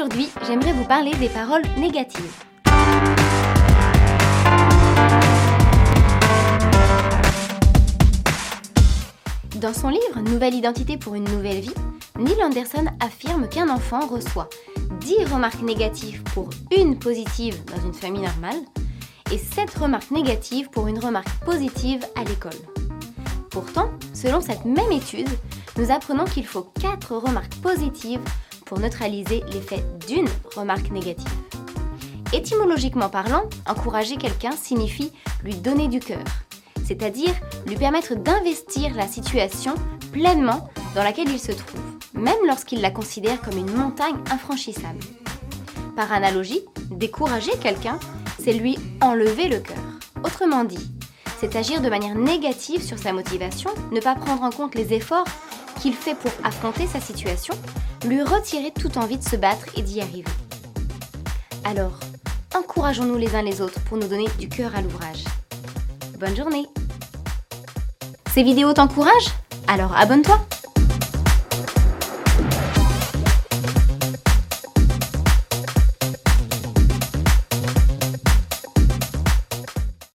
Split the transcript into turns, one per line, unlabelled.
Aujourd'hui, j'aimerais vous parler des paroles négatives. Dans son livre Nouvelle identité pour une nouvelle vie, Neil Anderson affirme qu'un enfant reçoit 10 remarques négatives pour une positive dans une famille normale et 7 remarques négatives pour une remarque positive à l'école. Pourtant, selon cette même étude, nous apprenons qu'il faut 4 remarques positives pour neutraliser l'effet d'une remarque négative. Étymologiquement parlant, encourager quelqu'un signifie lui donner du cœur, c'est-à-dire lui permettre d'investir la situation pleinement dans laquelle il se trouve, même lorsqu'il la considère comme une montagne infranchissable. Par analogie, décourager quelqu'un, c'est lui enlever le cœur. Autrement dit, c'est agir de manière négative sur sa motivation, ne pas prendre en compte les efforts qu'il fait pour affronter sa situation, lui retirer toute envie de se battre et d'y arriver. Alors, encourageons-nous les uns les autres pour nous donner du cœur à l'ouvrage. Bonne journée Ces vidéos t'encouragent? Alors abonne-toi